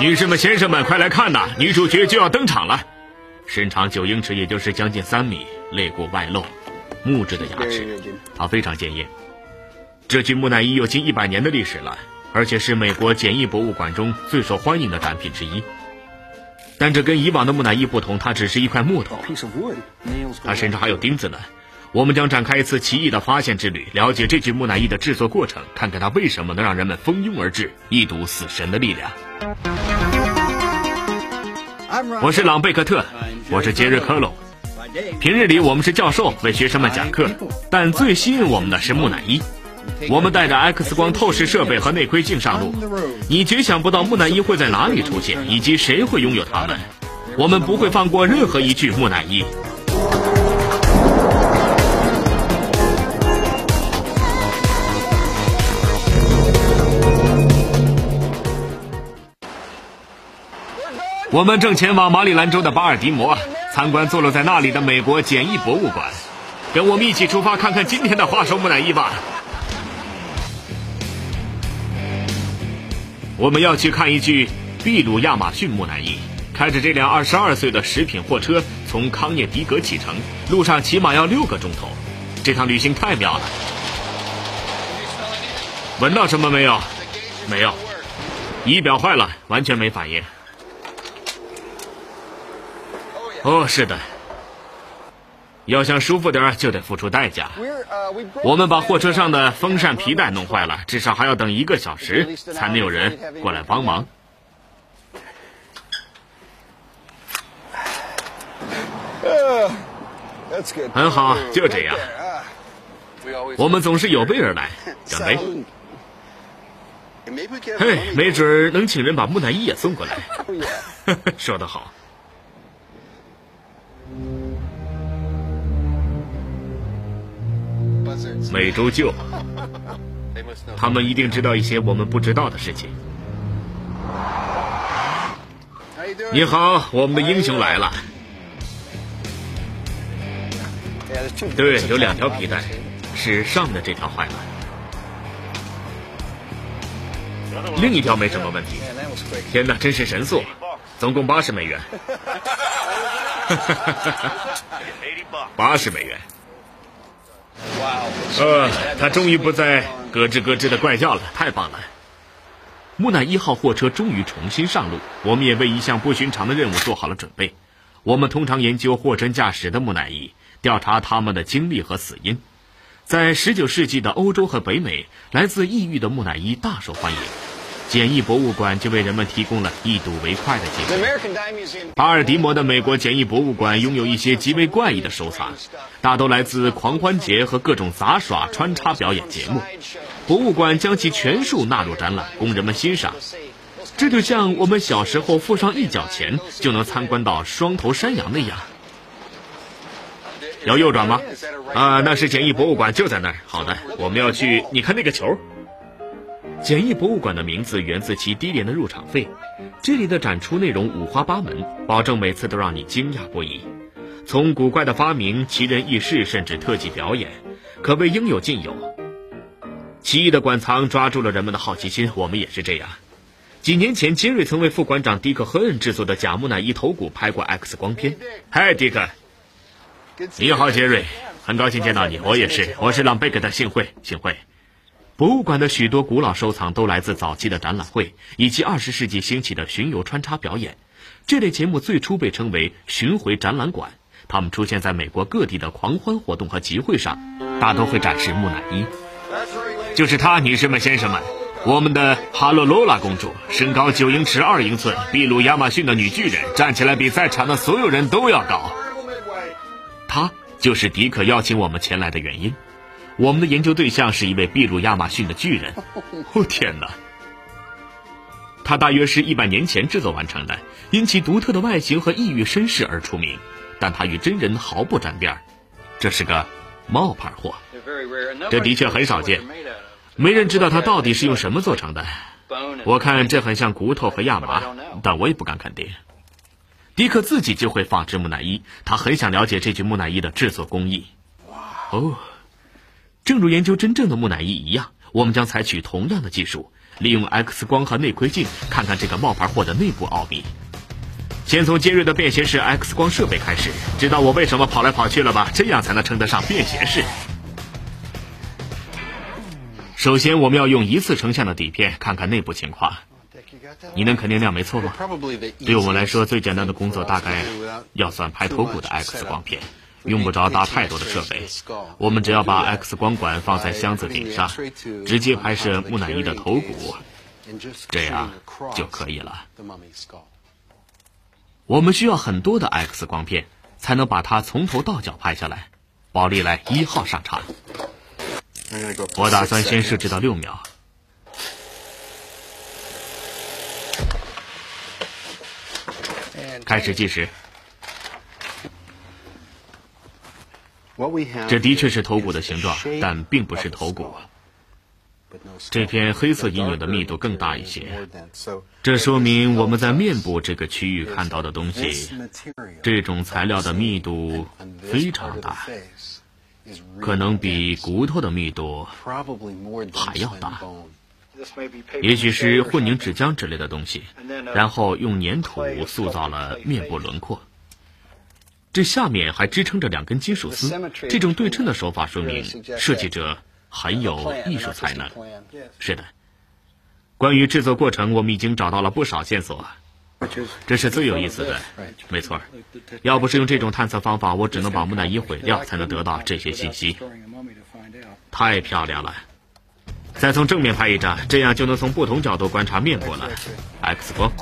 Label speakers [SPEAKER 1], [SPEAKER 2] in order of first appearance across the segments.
[SPEAKER 1] 女士们、先生们，快来看呐！女主角就要登场了，身长九英尺，也就是将近三米，肋骨外露，木质的牙齿，她非常坚硬。这具木乃伊有近一百年的历史了，而且是美国简易博物馆中最受欢迎的展品之一。但这跟以往的木乃伊不同，它只是一块木头，它身上还有钉子呢。我们将展开一次奇异的发现之旅，了解这具木乃伊的制作过程，看看它为什么能让人们蜂拥而至，一睹死神的力量。我是朗贝克特，我是杰瑞科隆。平日里我们是教授，为学生们讲课，但最吸引我们的是木乃伊。我们带着 X 光透视设备和内窥镜上路，你绝想不到木乃伊会在哪里出现，以及谁会拥有它们。我们不会放过任何一具木乃伊。我们正前往马里兰州的巴尔的摩，参观坐落在那里的美国简易博物馆。跟我们一起出发，看看今天的花手木乃伊吧。我们要去看一具秘鲁亚马逊木乃伊。开着这辆二十二岁的食品货车从康涅狄格启程，路上起码要六个钟头。这趟旅行太妙了。闻到什么没有？没有。仪表坏了，完全没反应。哦，是的，要想舒服点就得付出代价。我们把货车上的风扇皮带弄坏了，至少还要等一个小时才能有人过来帮忙。很好，就这样。我们总是有备而来，干杯！嘿，没准能请人把木乃伊也送过来。说得好。美洲鹫，他们一定知道一些我们不知道的事情。你好，我们的英雄来了。对，有两条皮带，是上面的这条坏了，另一条没什么问题。天哪，真是神速！总共八十美元。八十美元。呃，他终于不再咯吱咯吱的怪叫了，太棒了！木乃伊号货车终于重新上路，我们也为一项不寻常的任务做好了准备。我们通常研究货真价实的木乃伊，调查他们的经历和死因。在19世纪的欧洲和北美，来自异域的木乃伊大受欢迎。简易博物馆就为人们提供了一睹为快的机会。巴尔的摩的美国简易博物馆拥有一些极为怪异的收藏，大都来自狂欢节和各种杂耍穿插表演节目。博物馆将其全数纳入展览，供人们欣赏。这就像我们小时候付上一角钱就能参观到双头山羊那样。要右转吗？啊，那是简易博物馆，就在那儿。好的，我们要去。你看那个球。简易博物馆的名字源自其低廉的入场费，这里的展出内容五花八门，保证每次都让你惊讶不已。从古怪的发明、奇人异事，甚至特技表演，可谓应有尽有。奇异的馆藏抓住了人们的好奇心，我们也是这样。几年前，杰瑞曾为副馆长迪克·赫恩制作的假木乃伊头骨拍过 X 光片。嗨，迪克，你好，杰瑞，很高兴见到你。我也是，我是朗贝克的，幸会，幸会。博物馆的许多古老收藏都来自早期的展览会，以及二十世纪兴起的巡游穿插表演。这类节目最初被称为巡回展览馆，他们出现在美国各地的狂欢活动和集会上，大都会展示木乃伊。就是她，女士们、先生们，我们的哈洛罗拉公主，身高九英尺二英寸，秘鲁亚马逊的女巨人，站起来比在场的所有人都要高。她就是迪克邀请我们前来的原因。我们的研究对象是一位秘鲁亚马逊的巨人。哦天哪！他大约是一百年前制作完成的，因其独特的外形和异域身世而出名。但他与真人毫不沾边儿，这是个冒牌货。这的确很少见，没人知道它到底是用什么做成的。我看这很像骨头和亚麻，但我也不敢肯定。迪克自己就会仿制木乃伊，他很想了解这具木乃伊的制作工艺。哦。正如研究真正的木乃伊一样，我们将采取同样的技术。利用 X 光和内窥镜看看这个冒牌货的内部奥秘。先从尖锐的便携式 X 光设备开始，知道我为什么跑来跑去了吧？这样才能称得上便携式。首先，我们要用一次成像的底片看看内部情况。你能肯定那样没错吗？对我们来说，最简单的工作大概要算拍头骨的 X 光片，用不着搭太多的设备。我们只要把 X 光管放在箱子顶上，直接拍摄木乃伊的头骨，这样就可以了。我们需要很多的 X 光片，才能把它从头到脚拍下来。宝利来一号上场。我打算先设置到六秒，开始计时。这的确是头骨的形状，但并不是头骨。这片黑色阴影的密度更大一些，这说明我们在面部这个区域看到的东西，这种材料的密度非常大，可能比骨头的密度还要大。也许是混凝纸浆之类的东西，然后用粘土塑造了面部轮廓。这下面还支撑着两根金属丝，这种对称的手法说明设计者。很有艺术才能，是的。关于制作过程，我们已经找到了不少线索，这是最有意思的。没错，要不是用这种探测方法，我只能把木乃伊毁掉，才能得到这些信息。太漂亮了！再从正面拍一张，这样就能从不同角度观察面部了。X 光，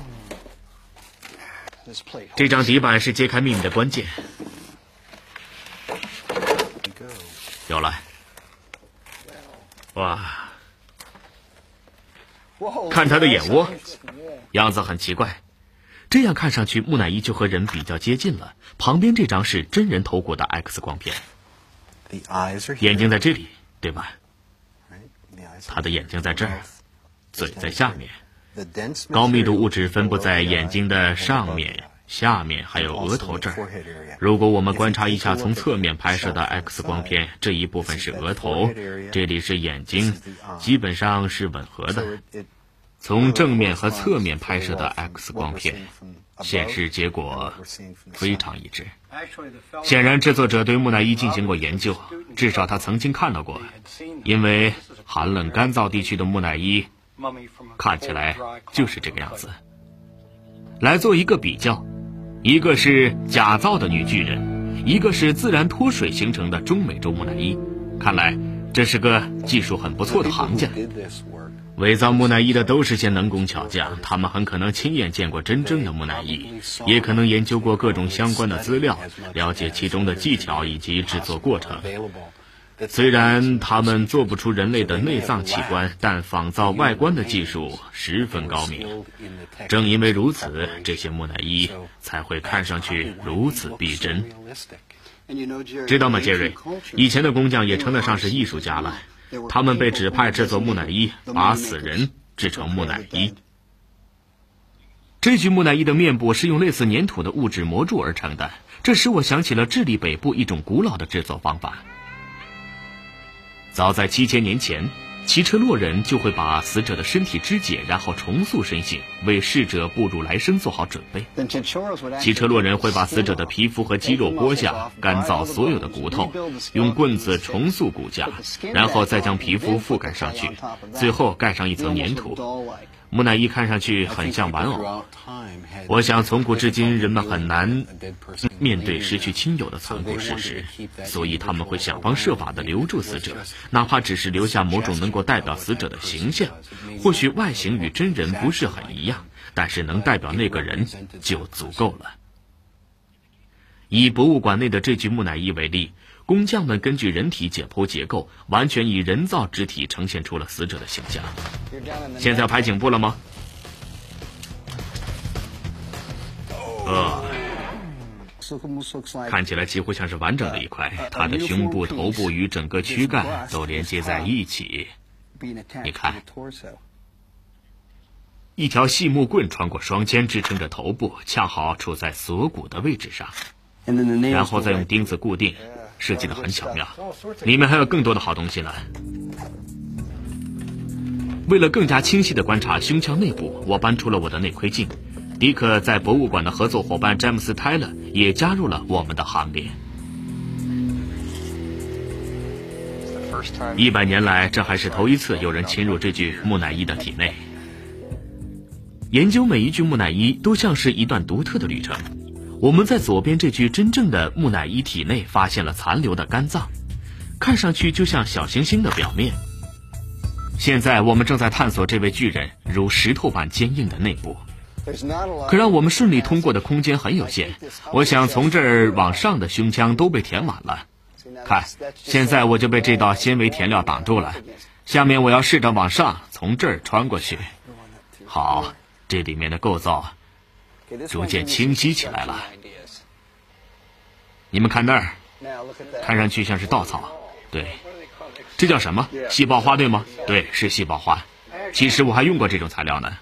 [SPEAKER 1] 这张底板是揭开秘密的关键。有了。哇！看他的眼窝，样子很奇怪。这样看上去，木乃伊就和人比较接近了。旁边这张是真人头骨的 X 光片，眼睛在这里，对吧？他的眼睛在这儿，嘴在下面，高密度物质分布在眼睛的上面。下面还有额头这儿。如果我们观察一下从侧面拍摄的 X 光片，这一部分是额头，这里是眼睛，基本上是吻合的。从正面和侧面拍摄的 X 光片显示结果非常一致。显然，制作者对木乃伊进行过研究，至少他曾经看到过，因为寒冷干燥地区的木乃伊看起来就是这个样子。来做一个比较。一个是假造的女巨人，一个是自然脱水形成的中美洲木乃伊。看来这是个技术很不错的行家。伪造木乃伊的都是些能工巧匠，他们很可能亲眼见过真正的木乃伊，也可能研究过各种相关的资料，了解其中的技巧以及制作过程。虽然他们做不出人类的内脏器官，但仿造外观的技术十分高明。正因为如此，这些木乃伊才会看上去如此逼真。知道吗，杰瑞？以前的工匠也称得上是艺术家了。他们被指派制作木乃伊，把死人制成木乃伊。这具木乃伊的面部是用类似粘土的物质磨铸而成的，这使我想起了智利北部一种古老的制作方法。早在七千年前，骑车洛人就会把死者的身体肢解，然后重塑身形，为逝者步入来生做好准备。骑车洛人会把死者的皮肤和肌肉剥下，干燥所有的骨头，用棍子重塑骨架，然后再将皮肤覆盖上去，最后盖上一层粘土。木乃伊看上去很像玩偶。我想，从古至今，人们很难面对失去亲友的残酷事实，所以他们会想方设法地留住死者，哪怕只是留下某种能够代表死者的形象。或许外形与真人不是很一样，但是能代表那个人就足够了。以博物馆内的这具木乃伊为例。工匠们根据人体解剖结构，完全以人造肢体呈现出了死者的形象。现在要拍颈部了吗？呃，看起来几乎像是完整的一块。他的胸部、头部与整个躯干都连接在一起。你看，一条细木棍穿过双肩，支撑着头部，恰好处在锁骨的位置上，然后再用钉子固定。设计的很巧妙，里面还有更多的好东西呢。为了更加清晰地观察胸腔内部，我搬出了我的内窥镜。迪克在博物馆的合作伙伴詹姆斯·泰勒也加入了我们的行列。一百年来，这还是头一次有人侵入这具木乃伊的体内。研究每一具木乃伊都像是一段独特的旅程。我们在左边这具真正的木乃伊体内发现了残留的肝脏，看上去就像小行星的表面。现在我们正在探索这位巨人如石头般坚硬的内部。可让我们顺利通过的空间很有限，我想从这儿往上的胸腔都被填满了。看，现在我就被这道纤维填料挡住了。下面我要试着往上从这儿穿过去。好，这里面的构造逐渐清晰起来了。你们看那儿，看上去像是稻草。对，这叫什么？细胞花对吗？对，是细胞花。其实我还用过这种材料呢。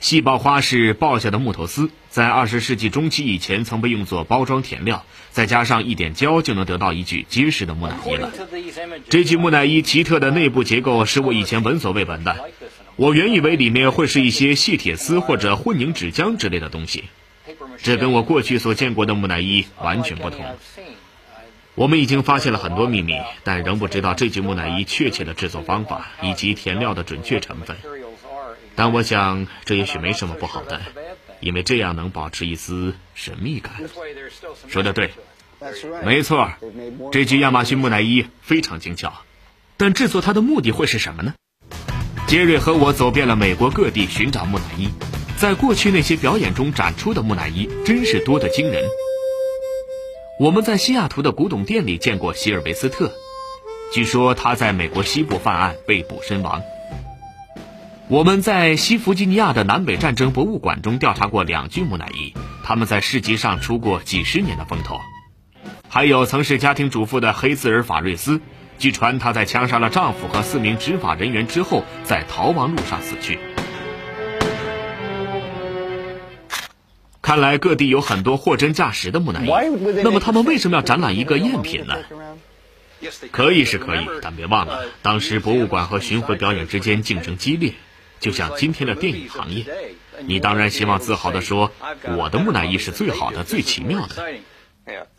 [SPEAKER 1] 细胞花是爆下的木头丝，在二十世纪中期以前曾被用作包装填料，再加上一点胶，就能得到一具结实的木乃伊了。这具木乃伊奇特的内部结构是我以前闻所未闻的，我原以为里面会是一些细铁丝或者混凝纸浆之类的东西，这跟我过去所见过的木乃伊完全不同。我们已经发现了很多秘密，但仍不知道这具木乃伊确切的制作方法以及填料的准确成分。但我想，这也许没什么不好的，因为这样能保持一丝神秘感。说的对，没错，这具亚马逊木乃伊非常精巧。但制作它的目的会是什么呢？杰瑞和我走遍了美国各地寻找木乃伊，在过去那些表演中展出的木乃伊真是多得惊人。我们在西雅图的古董店里见过希尔维斯特，据说他在美国西部犯案被捕身亡。我们在西弗吉尼亚的南北战争博物馆中调查过两具木乃伊，他们在市集上出过几十年的风头。还有曾是家庭主妇的黑兹尔法瑞斯，据传她在枪杀了丈夫和四名执法人员之后，在逃亡路上死去。看来各地有很多货真价实的木乃伊，那么他们为什么要展览一个赝品呢？可以是可以，但别忘了，当时博物馆和巡回表演之间竞争激烈。就像今天的电影行业，你当然希望自豪地说，我的木乃伊是最好的、最奇妙的。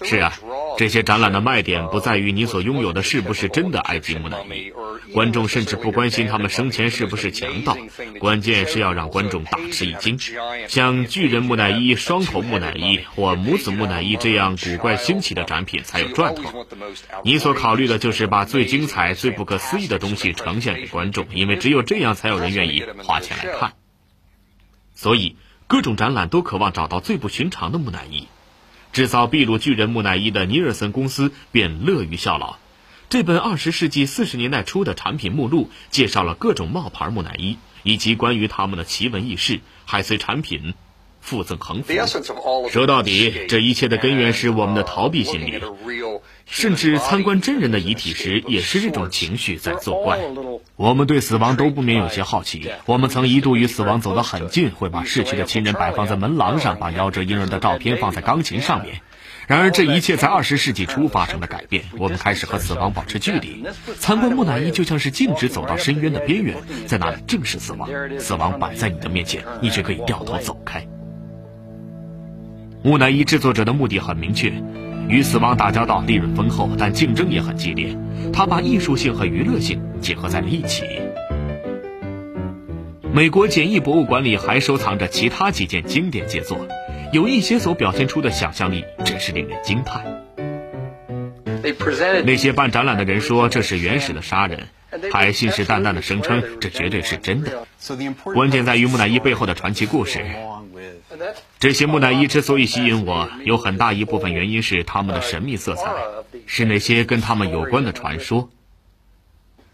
[SPEAKER 1] 是啊，这些展览的卖点不在于你所拥有的是不是真的埃及木乃伊，观众甚至不关心他们生前是不是强盗，关键是要让观众大吃一惊。像巨人木乃伊、双头木乃伊或母子木乃伊这样古怪新奇的展品才有赚头。你所考虑的就是把最精彩、最不可思议的东西呈现给观众，因为只有这样才有人愿意花钱来看。所以，各种展览都渴望找到最不寻常的木乃伊。制造秘鲁巨人木乃伊的尼尔森公司便乐于效劳。这本二十世纪四十年代初的产品目录介绍了各种冒牌木乃伊以及关于他们的奇闻异事，还随产品附赠横幅。说到底，这一切的根源是我们的逃避心理。甚至参观真人的遗体时，也是这种情绪在作怪。我们对死亡都不免有些好奇。我们曾一度与死亡走得很近，会把逝去的亲人摆放在门廊上，把夭折婴儿的照片放在钢琴上面。然而，这一切在二十世纪初发生了改变。我们开始和死亡保持距离。参观木乃伊就像是径直走到深渊的边缘，在那里正是死亡。死亡摆在你的面前，你却可以掉头走开。木乃伊制作者的目的很明确。与死亡打交道，利润丰厚，但竞争也很激烈。他把艺术性和娱乐性结合在了一起。美国简易博物馆里还收藏着其他几件经典杰作，有一些所表现出的想象力真是令人惊叹。那些办展览的人说这是原始的杀人，还信誓旦旦地声称这绝对是真的。关键在于木乃伊背后的传奇故事。这些木乃伊之所以吸引我，有很大一部分原因是他们的神秘色彩，是那些跟他们有关的传说。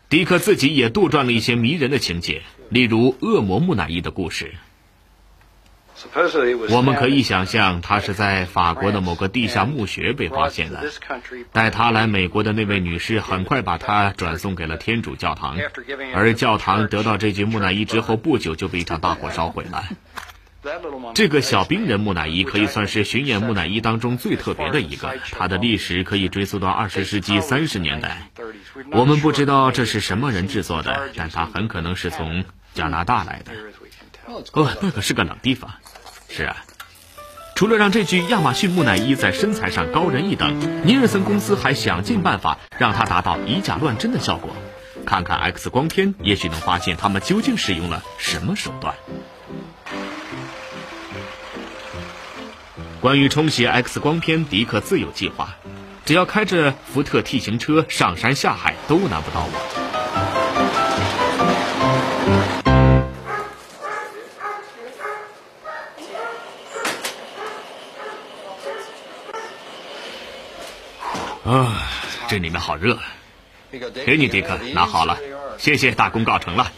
[SPEAKER 1] 迪克自己也杜撰了一些迷人的情节，例如恶魔木乃伊的故事。我们可以想象，他是在法国的某个地下墓穴被发现的。带他来美国的那位女士很快把他转送给了天主教堂，而教堂得到这具木乃伊之后不久就被一场大火烧毁了。这个小兵人木乃伊可以算是巡演木乃伊当中最特别的一个，它的历史可以追溯到二十世纪三十年代。我们不知道这是什么人制作的，但它很可能是从加拿大来的。哦，那可是个冷地方。是啊，除了让这具亚马逊木乃伊在身材上高人一等，尼尔森公司还想尽办法让它达到以假乱真的效果。看看 X 光片，也许能发现他们究竟使用了什么手段。关于冲洗 X 光片，迪克自有计划。只要开着福特 T 型车上山下海，都难不倒我。啊，这里面好热。给你，迪克，拿好了，谢谢，大功告成了。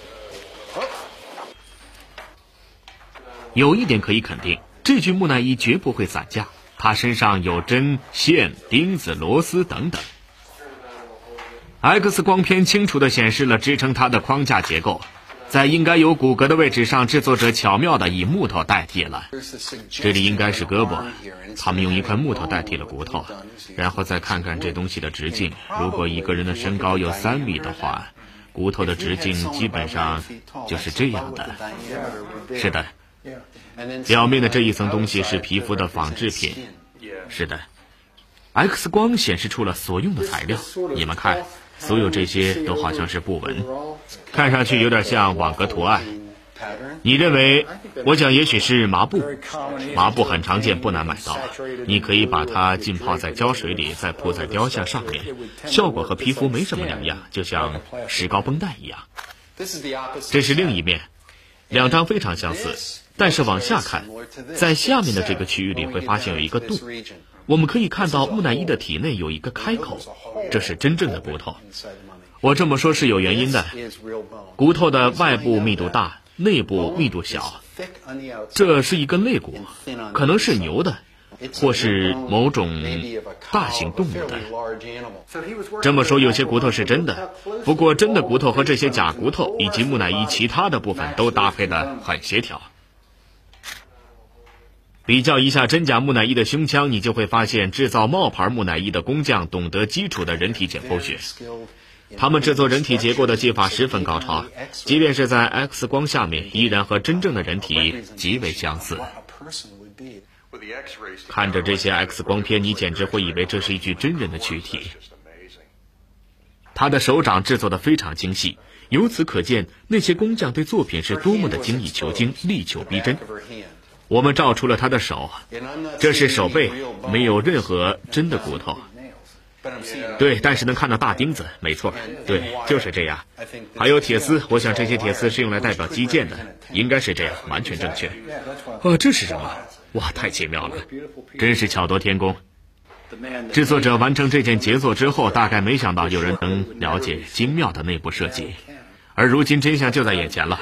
[SPEAKER 1] 有一点可以肯定。这具木乃伊绝不会散架，它身上有针线、钉子、螺丝等等。X 光片清楚地显示了支撑它的框架结构，在应该有骨骼的位置上，制作者巧妙地以木头代替了。这里应该是胳膊，他们用一块木头代替了骨头。然后再看看这东西的直径，如果一个人的身高有三米的话，骨头的直径基本上就是这样的。是的。表面的这一层东西是皮肤的仿制品，是的。X 光显示出了所用的材料，你们看，所有这些都好像是布纹，看上去有点像网格图案。你认为？我想也许是麻布，麻布很常见，不难买到。你可以把它浸泡在胶水里，再铺在雕像上面，效果和皮肤没什么两样，就像石膏绷带一样。这是另一面，两张非常相似。但是往下看，在下面的这个区域里会发现有一个洞，我们可以看到木乃伊的体内有一个开口，这是真正的骨头。我这么说是有原因的，骨头的外部密度大，内部密度小，这是一根肋骨，可能是牛的，或是某种大型动物的。这么说有些骨头是真的，不过真的骨头和这些假骨头以及木乃伊其他的部分都搭配的很协调。比较一下真假木乃伊的胸腔，你就会发现，制造冒牌木乃伊的工匠懂得基础的人体解剖学。他们制作人体结构的技法十分高超，即便是在 X 光下面，依然和真正的人体极为相似。看着这些 X 光片，你简直会以为这是一具真人的躯体。他的手掌制作的非常精细，由此可见，那些工匠对作品是多么的精益求精、力求逼真。我们照出了他的手，这是手背，没有任何真的骨头。对，但是能看到大钉子，没错，对，就是这样。还有铁丝，我想这些铁丝是用来代表基建的，应该是这样，完全正确。哦，这是什么？哇，太奇妙了，真是巧夺天工。制作者完成这件杰作之后，大概没想到有人能了解精妙的内部设计。而如今真相就在眼前了。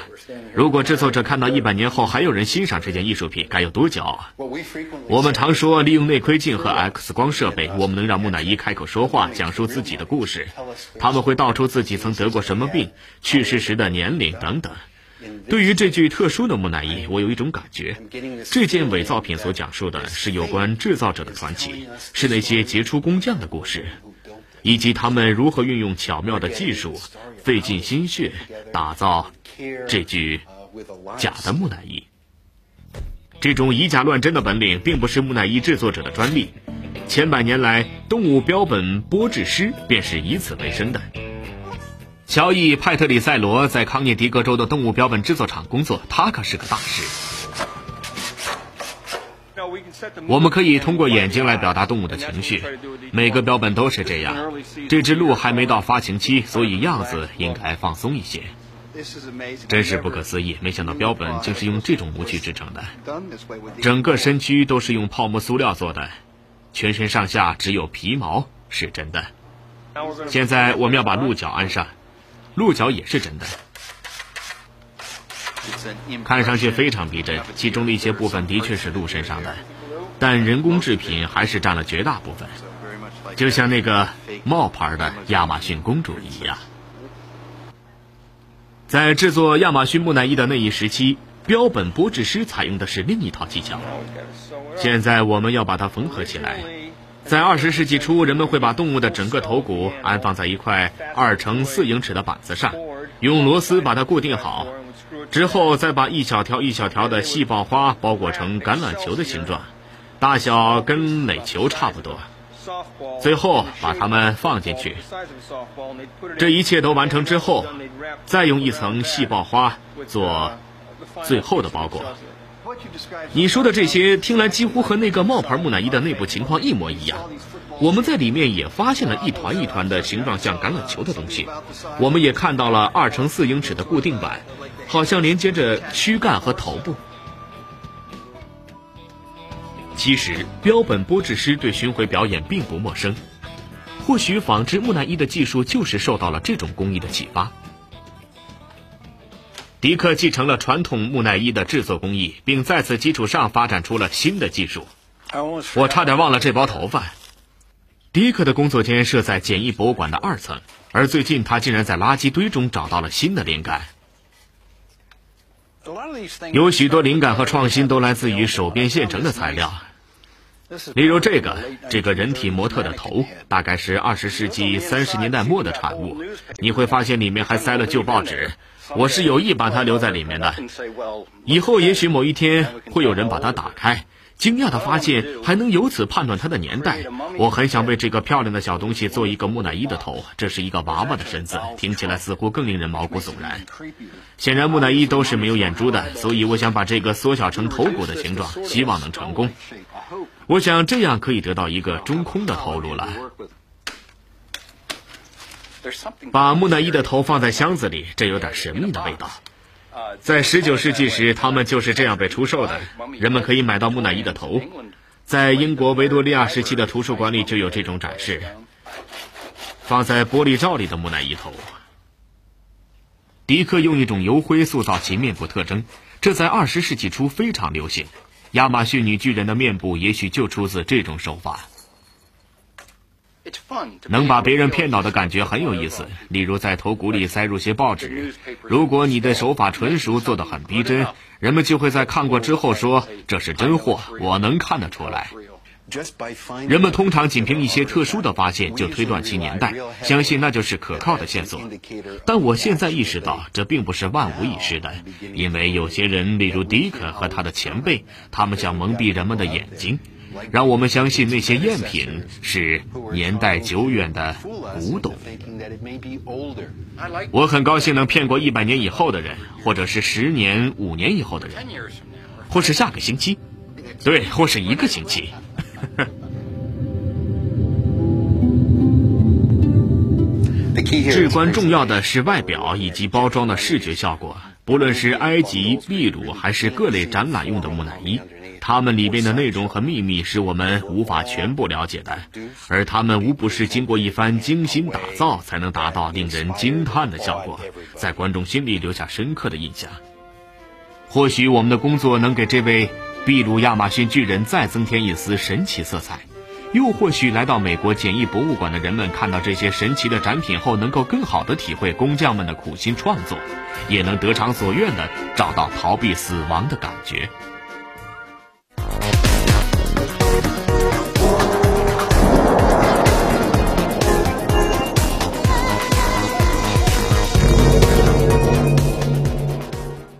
[SPEAKER 1] 如果制作者看到一百年后还有人欣赏这件艺术品，该有多骄傲啊！我们常说，利用内窥镜和 X 光设备，我们能让木乃伊开口说话，讲述自己的故事。他们会道出自己曾得过什么病、去世时的年龄等等。对于这具特殊的木乃伊，我有一种感觉：这件伪造品所讲述的是有关制造者的传奇，是那些杰出工匠的故事。以及他们如何运用巧妙的技术，费尽心血打造这具假的木乃伊。这种以假乱真的本领，并不是木乃伊制作者的专利。千百年来，动物标本剥制师便是以此为生的。乔伊·派特里塞罗在康涅狄格州的动物标本制作厂工作，他可是个大师。我们可以通过眼睛来表达动物的情绪，每个标本都是这样。这只鹿还没到发情期，所以样子应该放松一些。真是不可思议，没想到标本竟是用这种模具制成的。整个身躯都是用泡沫塑料做的，全身上下只有皮毛是真的。现在我们要把鹿角安上，鹿角也是真的。看上去非常逼真，其中的一些部分的确是鹿身上的，但人工制品还是占了绝大部分，就像那个冒牌的亚马逊公主一样。在制作亚马逊木乃伊的那一时期，标本剥制师采用的是另一套技巧。现在我们要把它缝合起来。在二十世纪初，人们会把动物的整个头骨安放在一块二乘四英尺的板子上，用螺丝把它固定好，之后再把一小条一小条的细胞花包裹成橄榄球的形状，大小跟垒球差不多。最后把它们放进去。这一切都完成之后，再用一层细胞花做最后的包裹。你说的这些听来几乎和那个冒牌木乃伊的内部情况一模一样。我们在里面也发现了一团一团的形状像橄榄球的东西，我们也看到了二乘四英尺的固定板，好像连接着躯干和头部。其实，标本剥制师对巡回表演并不陌生，或许纺织木乃伊的技术就是受到了这种工艺的启发。迪克继承了传统木乃伊的制作工艺，并在此基础上发展出了新的技术。我差点忘了这包头发。迪克的工作间设在简易博物馆的二层，而最近他竟然在垃圾堆中找到了新的灵感。有许多灵感和创新都来自于手边现成的材料。例如这个这个人体模特的头，大概是二十世纪三十年代末的产物。你会发现里面还塞了旧报纸，我是有意把它留在里面的。以后也许某一天会有人把它打开。惊讶的发现，还能由此判断它的年代。我很想为这个漂亮的小东西做一个木乃伊的头，这是一个娃娃的身子，听起来似乎更令人毛骨悚然。显然木乃伊都是没有眼珠的，所以我想把这个缩小成头骨的形状，希望能成功。我想这样可以得到一个中空的头颅了。把木乃伊的头放在箱子里，这有点神秘的味道。在十九世纪时，他们就是这样被出售的。人们可以买到木乃伊的头，在英国维多利亚时期的图书馆里就有这种展示，放在玻璃罩里的木乃伊头。迪克用一种油灰塑造其面部特征，这在二十世纪初非常流行。亚马逊女巨人的面部也许就出自这种手法。能把别人骗倒的感觉很有意思。例如，在头骨里塞入些报纸，如果你的手法纯熟，做得很逼真，人们就会在看过之后说这是真货。我能看得出来。人们通常仅凭一些特殊的发现就推断其年代，相信那就是可靠的线索。但我现在意识到，这并不是万无一失的，因为有些人，例如迪克和他的前辈，他们想蒙蔽人们的眼睛。让我们相信那些赝品是年代久远的古董。我很高兴能骗过一百年以后的人，或者是十年、五年以后的人，或是下个星期，对，或是一个星期。至关重要的是外表以及包装的视觉效果，不论是埃及、秘鲁还是各类展览用的木乃伊。它们里边的内容和秘密是我们无法全部了解的，而它们无不是经过一番精心打造才能达到令人惊叹的效果，在观众心里留下深刻的印象。或许我们的工作能给这位秘鲁亚马逊巨人再增添一丝神奇色彩，又或许来到美国简易博物馆的人们看到这些神奇的展品后，能够更好地体会工匠们的苦心创作，也能得偿所愿地找到逃避死亡的感觉。